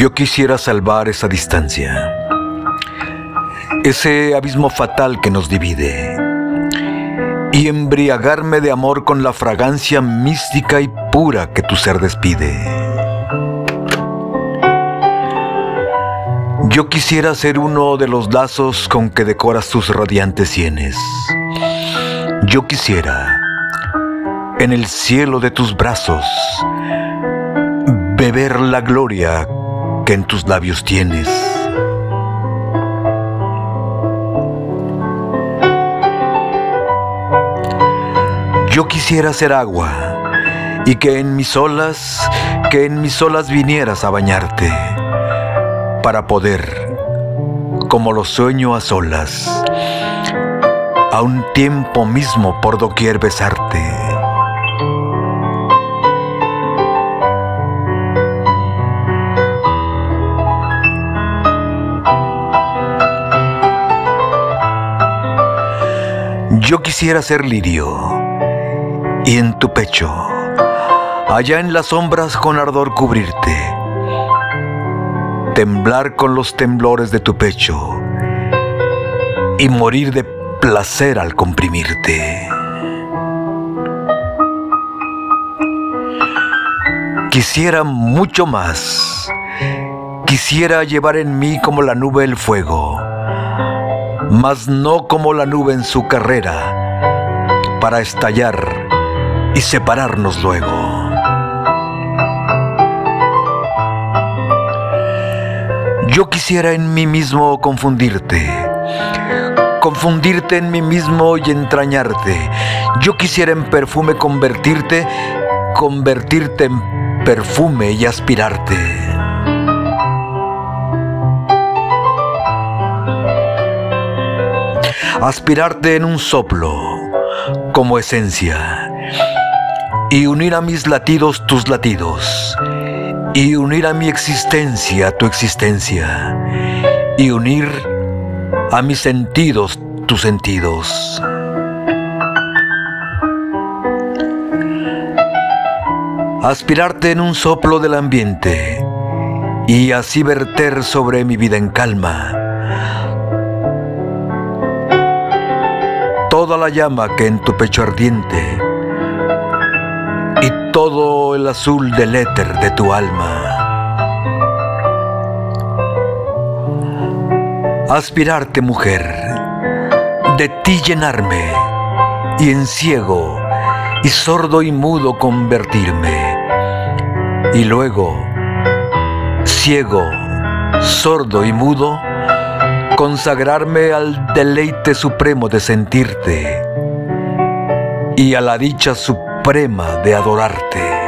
Yo quisiera salvar esa distancia, ese abismo fatal que nos divide, y embriagarme de amor con la fragancia mística y pura que tu ser despide. Yo quisiera ser uno de los lazos con que decoras tus radiantes sienes. Yo quisiera, en el cielo de tus brazos, beber la gloria que en tus labios tienes. Yo quisiera ser agua y que en mis olas, que en mis olas vinieras a bañarte para poder, como lo sueño a solas, a un tiempo mismo por doquier besarte. Yo quisiera ser lirio y en tu pecho, allá en las sombras con ardor cubrirte, temblar con los temblores de tu pecho y morir de placer al comprimirte. Quisiera mucho más, quisiera llevar en mí como la nube el fuego mas no como la nube en su carrera, para estallar y separarnos luego. Yo quisiera en mí mismo confundirte, confundirte en mí mismo y entrañarte. Yo quisiera en perfume convertirte, convertirte en perfume y aspirarte. Aspirarte en un soplo como esencia y unir a mis latidos tus latidos y unir a mi existencia tu existencia y unir a mis sentidos tus sentidos. Aspirarte en un soplo del ambiente y así verter sobre mi vida en calma toda la llama que en tu pecho ardiente y todo el azul del éter de tu alma. Aspirarte, mujer, de ti llenarme y en ciego y sordo y mudo convertirme. Y luego, ciego, sordo y mudo, consagrarme al deleite supremo de sentirte y a la dicha suprema de adorarte.